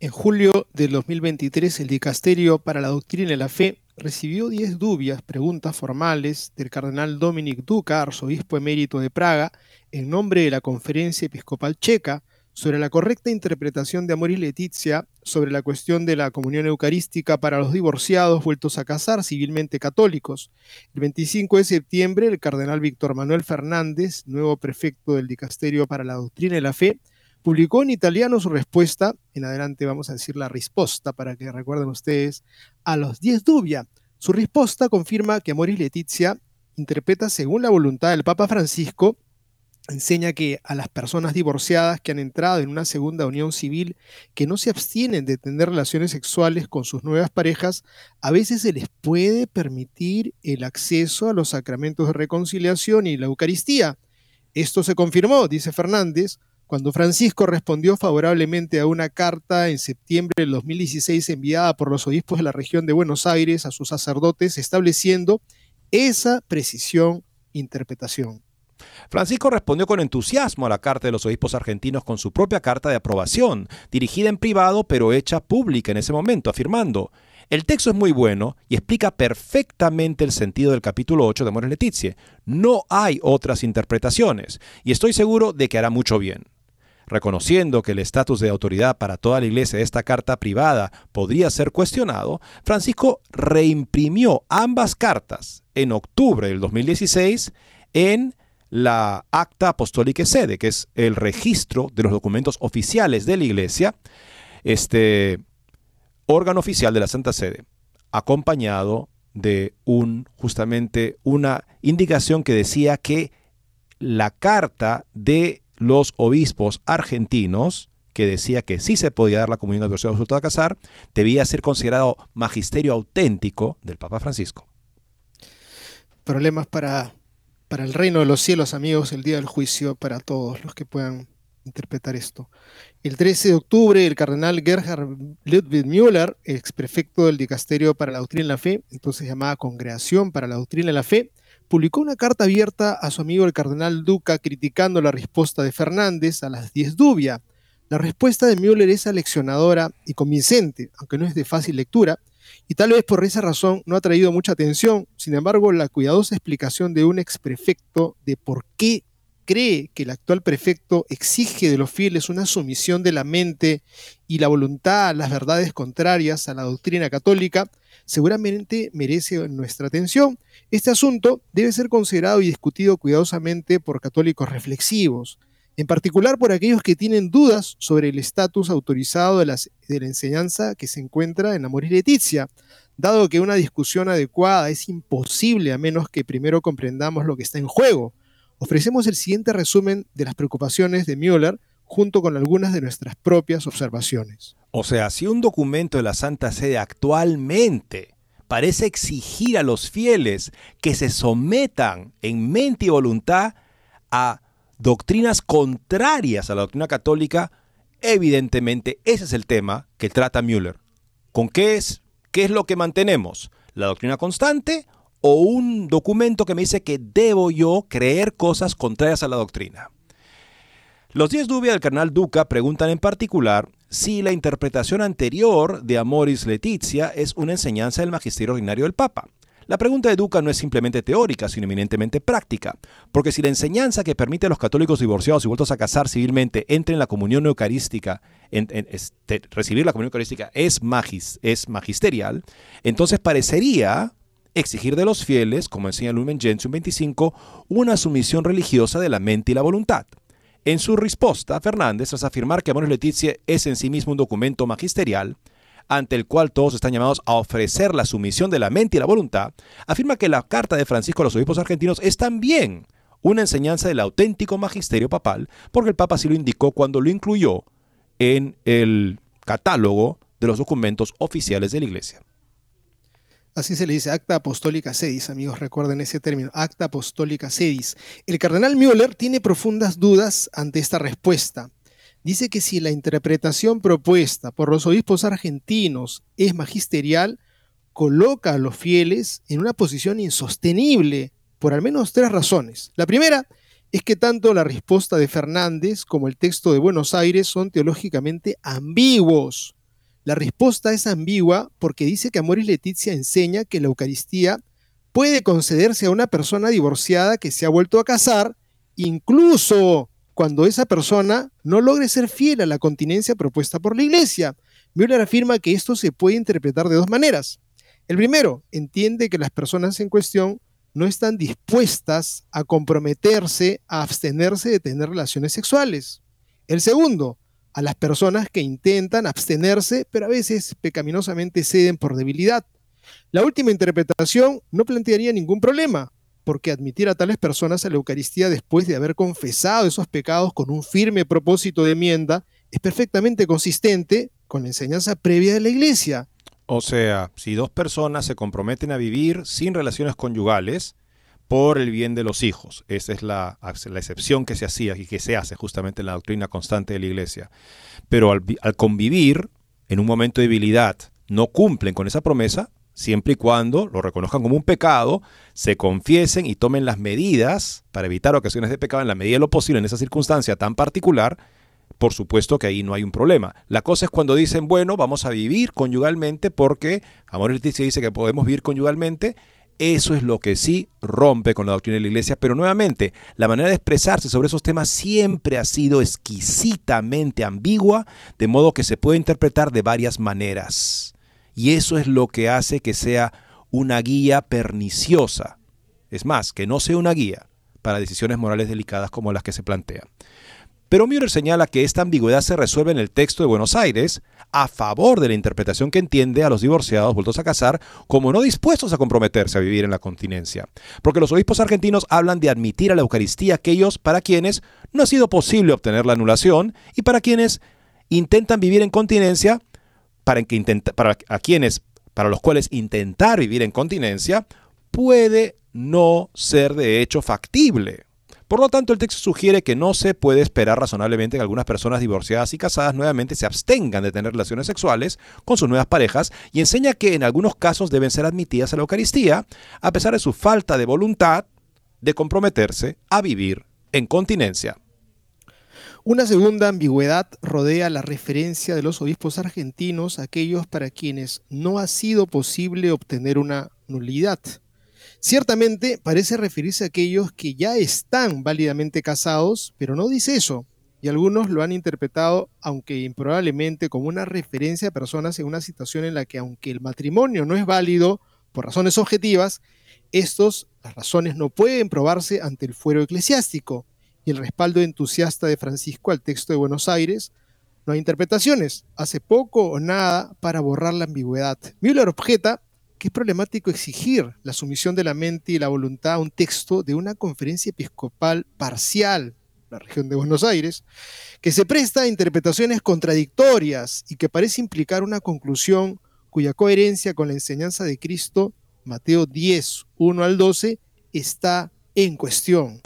En julio del 2023, el Dicasterio para la Doctrina y la Fe recibió 10 dubias, preguntas formales del cardenal Dominic Duca, arzobispo emérito de Praga, en nombre de la Conferencia Episcopal Checa, sobre la correcta interpretación de Amoris Leticia sobre la cuestión de la comunión eucarística para los divorciados vueltos a casar civilmente católicos. El 25 de septiembre, el cardenal Víctor Manuel Fernández, nuevo prefecto del Dicasterio para la Doctrina y la Fe, publicó en italiano su respuesta, en adelante vamos a decir la respuesta para que recuerden ustedes, a los 10 dubia. Su respuesta confirma que Amoris Leticia interpreta según la voluntad del Papa Francisco enseña que a las personas divorciadas que han entrado en una segunda unión civil, que no se abstienen de tener relaciones sexuales con sus nuevas parejas, a veces se les puede permitir el acceso a los sacramentos de reconciliación y la Eucaristía. Esto se confirmó, dice Fernández, cuando Francisco respondió favorablemente a una carta en septiembre del 2016 enviada por los obispos de la región de Buenos Aires a sus sacerdotes estableciendo esa precisión interpretación. Francisco respondió con entusiasmo a la carta de los obispos argentinos con su propia carta de aprobación, dirigida en privado pero hecha pública en ese momento, afirmando, el texto es muy bueno y explica perfectamente el sentido del capítulo 8 de Amores Letizie. No hay otras interpretaciones y estoy seguro de que hará mucho bien. Reconociendo que el estatus de autoridad para toda la iglesia de esta carta privada podría ser cuestionado, Francisco reimprimió ambas cartas en octubre del 2016 en la Acta Apostólica Sede, que es el registro de los documentos oficiales de la Iglesia, este órgano oficial de la Santa Sede, acompañado de un justamente una indicación que decía que la carta de los obispos argentinos que decía que sí se podía dar la comunión de versión absoluta a casar, debía ser considerado magisterio auténtico del Papa Francisco. Problemas para para el reino de los cielos, amigos, el día del juicio para todos los que puedan interpretar esto. El 13 de octubre, el cardenal Gerhard Ludwig Müller, ex prefecto del Dicasterio para la Doctrina y la Fe, entonces llamada Congregación para la Doctrina y la Fe, publicó una carta abierta a su amigo el cardenal Duca criticando la respuesta de Fernández a las 10 dubia. La respuesta de Müller es aleccionadora y convincente, aunque no es de fácil lectura, y tal vez por esa razón no ha traído mucha atención. Sin embargo, la cuidadosa explicación de un ex prefecto de por qué cree que el actual prefecto exige de los fieles una sumisión de la mente y la voluntad a las verdades contrarias a la doctrina católica, seguramente merece nuestra atención. Este asunto debe ser considerado y discutido cuidadosamente por católicos reflexivos, en particular por aquellos que tienen dudas sobre el estatus autorizado de, la enseñanza que se encuentra en Amor y Leticia, dado que una discusión adecuada es imposible a menos que primero comprendamos lo que está en juego. Ofrecemos el siguiente resumen de las preocupaciones de Müller junto con algunas de nuestras propias observaciones. O sea, si un documento de la Santa Sede actualmente parece exigir a los fieles que se sometan en mente y voluntad a doctrinas contrarias a la doctrina católica, evidentemente ese es el tema que trata Müller. ¿Con qué es? ¿Qué es lo que mantenemos? ¿La doctrina constante o un documento que me dice que debo yo creer cosas contrarias a la doctrina? Los 10 dubias del carnal Duca preguntan en particular si la interpretación anterior de Amoris Leticia es una enseñanza del magisterio ordinario del Papa. La pregunta de Duca no es simplemente teórica, sino eminentemente práctica, porque si la enseñanza que permite a los católicos divorciados y vueltos a casar civilmente entren en la comunión eucarística, este, recibir la comunión eucarística es, magis, es magisterial, entonces parecería exigir de los fieles, como enseña Lumen Gentium 25, una sumisión religiosa de la mente y la voluntad. En su respuesta, Fernández, tras afirmar que Amoris Leticia es en sí mismo un documento magisterial, ante el cual todos están llamados a ofrecer la sumisión de la mente y la voluntad, afirma que la carta de Francisco a los obispos argentinos es también una enseñanza del auténtico magisterio papal, porque el Papa así lo indicó cuando lo incluyó en el catálogo de los documentos oficiales de la Iglesia. Así se le dice acta apostólica sedis, amigos, recuerden ese término, acta apostólica sedis. El cardenal Müller tiene profundas dudas ante esta respuesta dice que si la interpretación propuesta por los obispos argentinos es magisterial, coloca a los fieles en una posición insostenible por al menos tres razones. La primera es que tanto la respuesta de Fernández como el texto de Buenos Aires son teológicamente ambiguos. La respuesta es ambigua porque dice que Amoris Leticia enseña que la Eucaristía puede concederse a una persona divorciada que se ha vuelto a casar, incluso cuando esa persona no logre ser fiel a la continencia propuesta por la Iglesia. Müller afirma que esto se puede interpretar de dos maneras. El primero, entiende que las personas en cuestión no están dispuestas a comprometerse a abstenerse de tener relaciones sexuales. El segundo, a las personas que intentan abstenerse, pero a veces pecaminosamente ceden por debilidad. La última interpretación no plantearía ningún problema, porque admitir a tales personas a la Eucaristía después de haber confesado esos pecados con un firme propósito de enmienda es perfectamente consistente con la enseñanza previa de la Iglesia. O sea, si dos personas se comprometen a vivir sin relaciones conyugales por el bien de los hijos, esa es la, excepción que se hacía y que se hace justamente en la doctrina constante de la Iglesia, pero al convivir en un momento de debilidad no cumplen con esa promesa, siempre y cuando lo reconozcan como un pecado, se confiesen y tomen las medidas para evitar ocasiones de pecado en la medida de lo posible en esa circunstancia tan particular, por supuesto que ahí no hay un problema. La cosa es cuando dicen, bueno, vamos a vivir conyugalmente porque Amor Leticia dice que podemos vivir conyugalmente. Eso es lo que sí rompe con la doctrina de la iglesia, pero nuevamente, la manera de expresarse sobre esos temas siempre ha sido exquisitamente ambigua, de modo que se puede interpretar de varias maneras. Y eso es lo que hace que sea una guía perniciosa. Es más, que no sea una guía para decisiones morales delicadas como las que se plantean. Pero Müller señala que esta ambigüedad se resuelve en el texto de Buenos Aires a favor de la interpretación que entiende a los divorciados vueltos a casar como no dispuestos a comprometerse a vivir en la continencia. Porque los obispos argentinos hablan de admitir a la Eucaristía aquellos para quienes no ha sido posible obtener la anulación y para quienes intentan vivir en continencia, para, quienes para los cuales intentar vivir en continencia puede no ser de hecho factible. Por lo tanto, el texto sugiere que no se puede esperar razonablemente que algunas personas divorciadas y casadas nuevamente se abstengan de tener relaciones sexuales con sus nuevas parejas y enseña que en algunos casos deben ser admitidas a la Eucaristía, a pesar de su falta de voluntad de comprometerse a vivir en continencia. Una segunda ambigüedad rodea la referencia de los obispos argentinos a aquellos para quienes no ha sido posible obtener una nulidad. Ciertamente parece referirse a aquellos que ya están válidamente casados, pero no dice eso. Y algunos lo han interpretado, aunque improbablemente, como una referencia a personas en una situación en la que, aunque el matrimonio no es válido por razones objetivas, estos, las razones no pueden probarse ante el fuero eclesiástico. Y el respaldo entusiasta de Francisco al texto de Buenos Aires, no hay interpretaciones, hace poco o nada para borrar la ambigüedad. Müller objeta que es problemático exigir la sumisión de la mente y la voluntad a un texto de una conferencia episcopal parcial, la región de Buenos Aires, que se presta a interpretaciones contradictorias y que parece implicar una conclusión cuya coherencia con la enseñanza de Cristo, Mateo 10, 1 al 12, está en cuestión.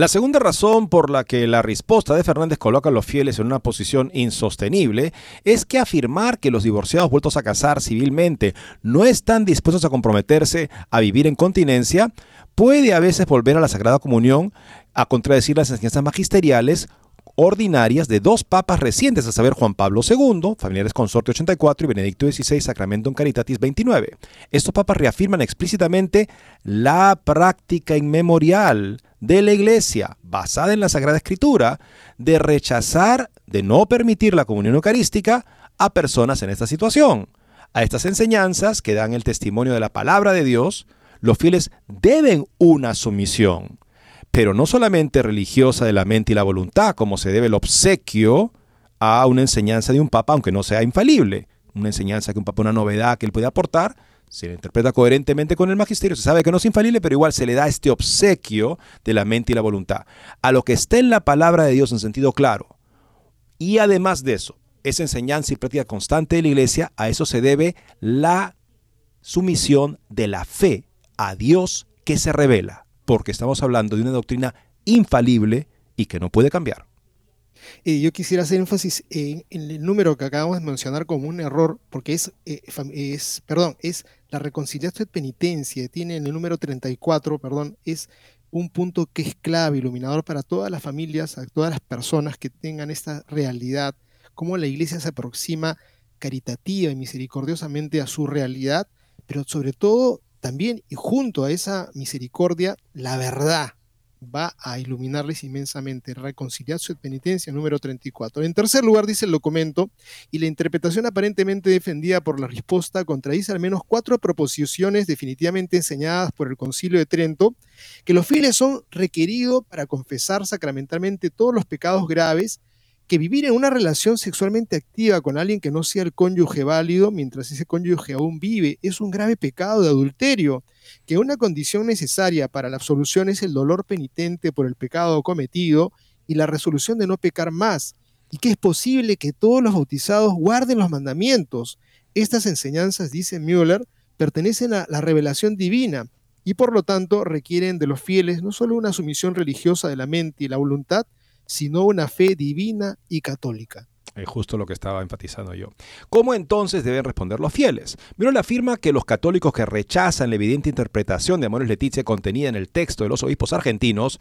La segunda razón por la que la respuesta de Fernández coloca a los fieles en una posición insostenible es que afirmar que los divorciados vueltos a casar civilmente no están dispuestos a comprometerse a vivir en continencia puede a veces volver a la Sagrada Comunión a contradecir las enseñanzas magisteriales ordinarias de dos papas recientes, a saber Juan Pablo II, Familiares Consorte 84 y Benedicto XVI, Sacramentum Caritatis 29. Estos papas reafirman explícitamente la práctica inmemorial de la Iglesia, basada en la Sagrada Escritura, de rechazar, de no permitir la comunión eucarística a personas en esta situación. A estas enseñanzas que dan el testimonio de la palabra de Dios, los fieles deben una sumisión pero no solamente religiosa de la mente y la voluntad, como se debe el obsequio a una enseñanza de un papa, aunque no sea infalible. Una enseñanza que un papa, una novedad que él puede aportar, se le interpreta coherentemente con el magisterio, se sabe que no es infalible, pero igual se le da este obsequio de la mente y la voluntad. A lo que está en la palabra de Dios en sentido claro. Y además de eso, esa enseñanza y práctica constante de la iglesia, a eso se debe la sumisión de la fe a Dios que se revela porque estamos hablando de una doctrina infalible y que no puede cambiar. Eh, yo quisiera hacer énfasis en, el número que acabamos de mencionar como un error, porque es, eh, es perdón, es la reconciliación de penitencia, tiene en el número 34, perdón, es un punto que es clave, iluminador para todas las familias, a todas las personas que tengan esta realidad, cómo la iglesia se aproxima caritativa y misericordiosamente a su realidad, pero sobre todo también y junto a esa misericordia, la verdad, va a iluminarles inmensamente. Reconciliación y penitencia número 34. En tercer lugar, dice el documento, y la interpretación aparentemente defendida por la respuesta contradice al menos cuatro proposiciones definitivamente enseñadas por el Concilio de Trento, que los fieles son requeridos para confesar sacramentalmente todos los pecados graves que vivir en una relación sexualmente activa con alguien que no sea el cónyuge válido mientras ese cónyuge aún vive es un grave pecado de adulterio, que una condición necesaria para la absolución es el dolor penitente por el pecado cometido y la resolución de no pecar más, y que es posible que todos los bautizados guarden los mandamientos. Estas enseñanzas, dice Müller, pertenecen a la revelación divina y por lo tanto requieren de los fieles no solo una sumisión religiosa de la mente y la voluntad, sino una fe divina y católica. Es justo lo que estaba enfatizando yo. ¿Cómo entonces deben responder los fieles? Miro afirma que los católicos que rechazan la evidente interpretación de Amores Leticia contenida en el texto de los obispos argentinos,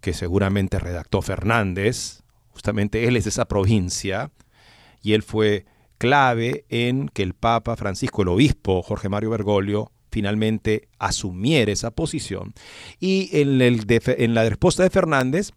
que seguramente redactó Fernández, justamente él es de esa provincia, y él fue clave en que el Papa Francisco, el obispo Jorge Mario Bergoglio, finalmente asumiera esa posición. Y en, en la respuesta de Fernández,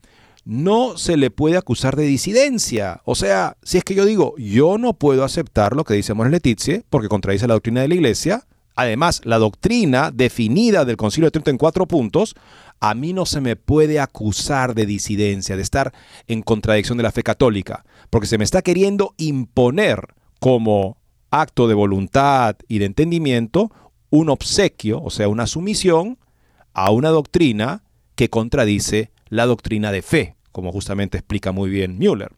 no se le puede acusar de disidencia. O sea, si es que yo digo, yo no puedo aceptar lo que dice Mons Letizie, porque contradice la doctrina de la Iglesia, además, la doctrina definida del Concilio de Trento en cuatro puntos, a mí no se me puede acusar de disidencia, de estar en contradicción de la fe católica, porque se me está queriendo imponer como acto de voluntad y de entendimiento un obsequio, o sea, una sumisión a una doctrina que contradice la doctrina de fe, como justamente explica muy bien Müller,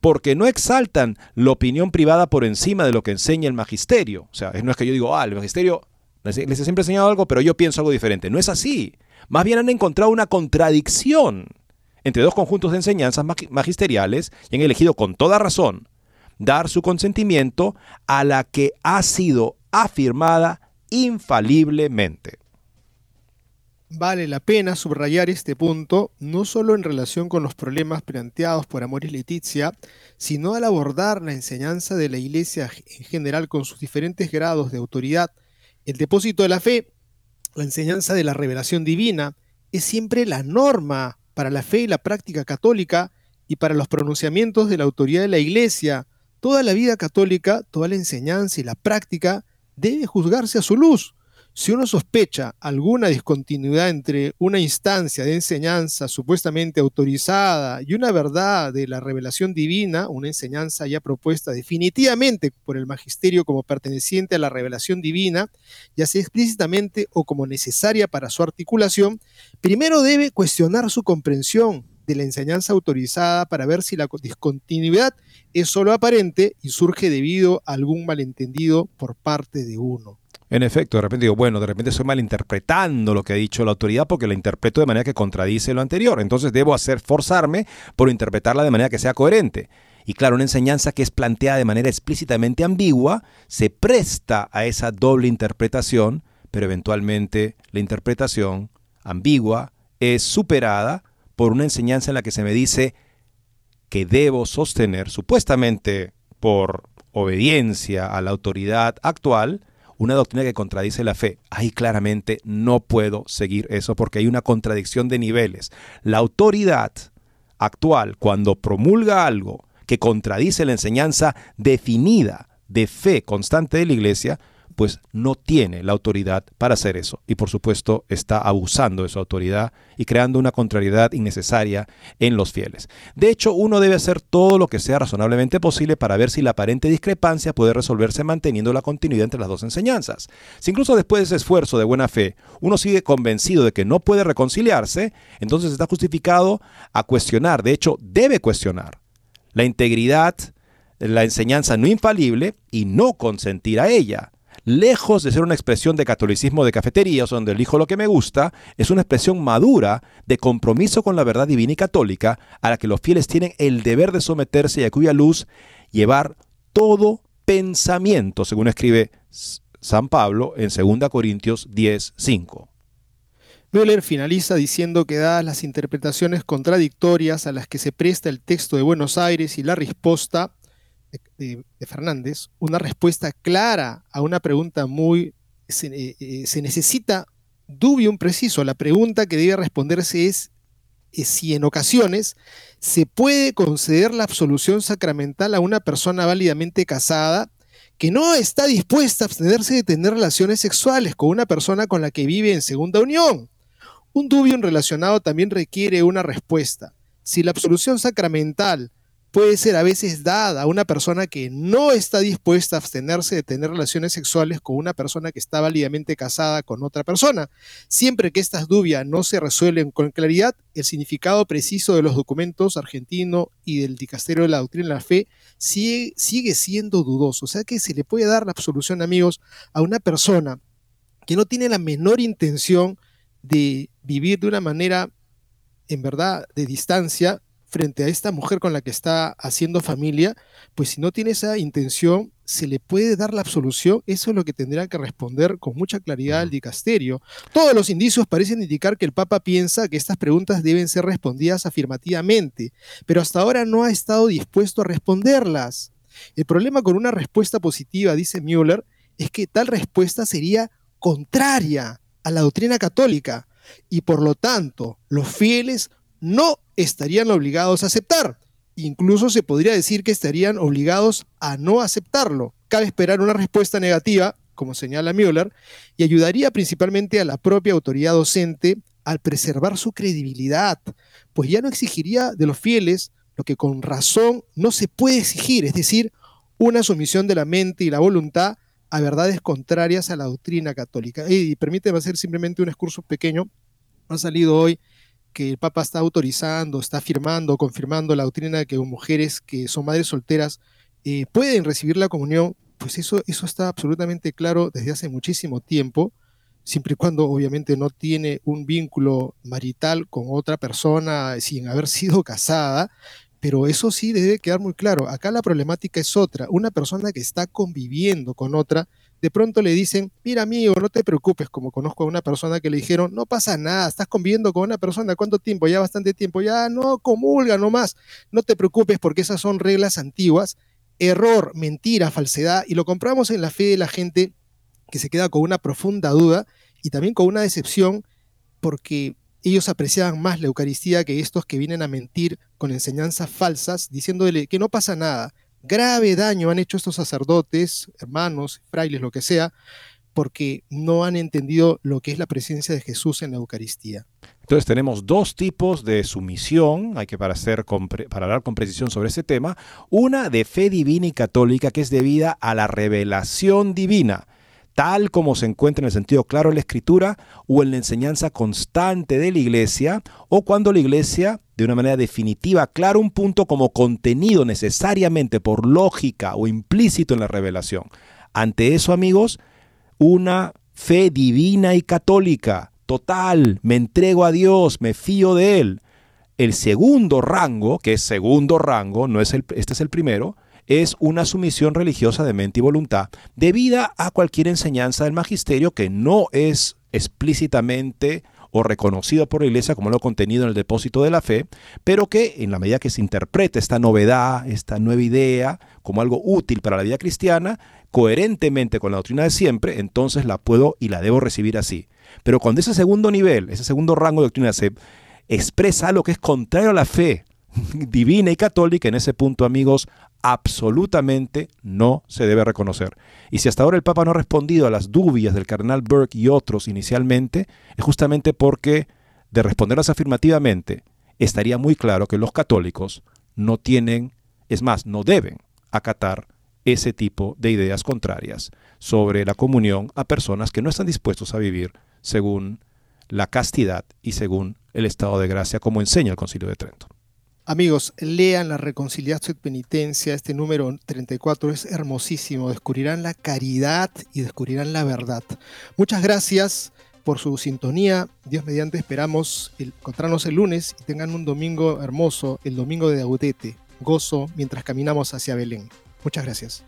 porque no exaltan la opinión privada por encima de lo que enseña el magisterio. O sea, no es que yo digo, ah, el magisterio les, ha siempre enseñado algo, pero yo pienso algo diferente. No es así. Más bien han encontrado una contradicción entre dos conjuntos de enseñanzas magisteriales y han elegido con toda razón dar su consentimiento a la que ha sido afirmada infaliblemente. Vale la pena subrayar este punto, no solo en relación con los problemas planteados por Amoris Letizia, sino al abordar la enseñanza de la Iglesia en general con sus diferentes grados de autoridad. El depósito de la fe, la enseñanza de la revelación divina, es siempre la norma para la fe y la práctica católica y para los pronunciamientos de la autoridad de la Iglesia. Toda la vida católica, toda la enseñanza y la práctica debe juzgarse a su luz si uno sospecha alguna discontinuidad entre una instancia de enseñanza supuestamente autorizada y una verdad de la revelación divina, una enseñanza ya propuesta definitivamente por el magisterio como perteneciente a la revelación divina, ya sea explícitamente o como necesaria para su articulación, primero debe cuestionar su comprensión de la enseñanza autorizada para ver si la discontinuidad es solo aparente y surge debido a algún malentendido por parte de uno. En efecto, de repente digo, bueno, de repente estoy malinterpretando lo que ha dicho la autoridad porque la interpreto de manera que contradice lo anterior. Entonces debo hacer forzarme por interpretarla de manera que sea coherente. Y claro, una enseñanza que es planteada de manera explícitamente ambigua se presta a esa doble interpretación, pero eventualmente la interpretación ambigua es superada por una enseñanza en la que se me dice que debo sostener, supuestamente por obediencia a la autoridad actual, una doctrina que contradice la fe. Ahí claramente no puedo seguir eso porque hay una contradicción de niveles. La autoridad actual, cuando promulga algo que contradice la enseñanza definida de fe constante de la iglesia, pues no tiene la autoridad para hacer eso. Y por supuesto está abusando de su autoridad y creando una contrariedad innecesaria en los fieles. De hecho, uno debe hacer todo lo que sea razonablemente posible para ver si la aparente discrepancia puede resolverse manteniendo la continuidad entre las dos enseñanzas. Si incluso después de ese esfuerzo de buena fe uno sigue convencido de que no puede reconciliarse, entonces está justificado a cuestionar, de hecho debe cuestionar la integridad, la enseñanza no infalible y no consentir a ella lejos de ser una expresión de catolicismo de cafeterías donde elijo lo que me gusta, es una expresión madura de compromiso con la verdad divina y católica a la que los fieles tienen el deber de someterse y a cuya luz llevar todo pensamiento, según escribe San Pablo en 2 Corintios 10, 5. Müller finaliza diciendo que dadas las interpretaciones contradictorias a las que se presta el texto de Buenos Aires y la respuesta de, Fernández, una respuesta clara a una pregunta muy... Se, eh, eh, se necesita dubium preciso. La pregunta que debe responderse es, es si en ocasiones se puede conceder la absolución sacramental a una persona válidamente casada que no está dispuesta a abstenerse de tener relaciones sexuales con una persona con la que vive en segunda unión. Un dubium relacionado también requiere una respuesta. Si la absolución sacramental puede ser a veces dada a una persona que no está dispuesta a abstenerse de tener relaciones sexuales con una persona que está válidamente casada con otra persona. Siempre que estas dudas no se resuelven con claridad, el significado preciso de los documentos argentino y del dicasterio de la doctrina de la fe sigue, sigue siendo dudoso. O sea que se le puede dar la absolución, amigos, a una persona que no tiene la menor intención de vivir de una manera, en verdad, de distancia frente a esta mujer con la que está haciendo familia, pues si no tiene esa intención, se le puede dar la absolución. Eso es lo que tendrá que responder con mucha claridad el dicasterio. Todos los indicios parecen indicar que el Papa piensa que estas preguntas deben ser respondidas afirmativamente, pero hasta ahora no ha estado dispuesto a responderlas. El problema con una respuesta positiva, dice Müller, es que tal respuesta sería contraria a la doctrina católica y por lo tanto los fieles no estarían obligados a aceptar. Incluso se podría decir que estarían obligados a no aceptarlo. Cabe esperar una respuesta negativa, como señala Müller, y ayudaría principalmente a la propia autoridad docente al preservar su credibilidad, pues ya no exigiría de los fieles lo que con razón no se puede exigir, es decir, una sumisión de la mente y la voluntad a verdades contrarias a la doctrina católica. Y permíteme hacer simplemente un excurso pequeño. Ha salido hoy que el Papa está autorizando, está firmando, confirmando la doctrina de que mujeres que son madres solteras eh, pueden recibir la comunión, pues eso, eso está absolutamente claro desde hace muchísimo tiempo, siempre y cuando obviamente no tiene un vínculo marital con otra persona sin haber sido casada, pero eso sí debe quedar muy claro. Acá la problemática es otra. Una persona que está conviviendo con otra de pronto le dicen, mira amigo, no te preocupes, como conozco a una persona que le dijeron, no pasa nada, estás conviviendo con una persona, ¿cuánto tiempo? Ya bastante tiempo, ya no comulga nomás, no te preocupes porque esas son reglas antiguas, error, mentira, falsedad, y lo compramos en la fe de la gente que se queda con una profunda duda y también con una decepción porque ellos apreciaban más la Eucaristía que estos que vienen a mentir con enseñanzas falsas, diciéndole que no pasa nada, grave daño han hecho estos sacerdotes, hermanos, frailes, lo que sea, porque no han entendido lo que es la presencia de Jesús en la Eucaristía. Entonces tenemos dos tipos de sumisión, hay que para, hacer, para hablar con precisión sobre ese tema, una de fe divina y católica que es debida a la revelación divina, tal como se encuentra en el sentido claro de la escritura o en la enseñanza constante de la iglesia, o cuando la iglesia de una manera definitiva aclara un punto como contenido necesariamente por lógica o implícito en la revelación. Ante eso, amigos, una fe divina y católica, total, me entrego a Dios, me fío de Él. El segundo rango, que es segundo rango, no es este es el primero, es una sumisión religiosa de mente y voluntad debida a cualquier enseñanza del magisterio que no es explícitamente o reconocido por la iglesia como lo contenido en el depósito de la fe, pero que en la medida que se interpreta esta novedad, esta nueva idea como algo útil para la vida cristiana, coherentemente con la doctrina de siempre, entonces la puedo y la debo recibir así. Pero cuando ese segundo nivel, ese segundo rango de doctrina se expresa lo que es contrario a la fe divina y católica, en ese punto, amigos, absolutamente no se debe reconocer. Y si hasta ahora el Papa no ha respondido a las dudas del cardenal Burke y otros inicialmente, es justamente porque de responderlas afirmativamente, estaría muy claro que los católicos no tienen, es más, no deben acatar ese tipo de ideas contrarias sobre la comunión a personas que no están dispuestos a vivir según la castidad y según el estado de gracia como enseña el Concilio de Trento. Amigos, lean la Reconciliación y Penitencia, este número 34 es hermosísimo, descubrirán la caridad y descubrirán la verdad. Muchas gracias por su sintonía, Dios mediante esperamos encontrarnos el lunes y tengan un domingo hermoso, el domingo de Audete, gozo mientras caminamos hacia Belén. Muchas gracias.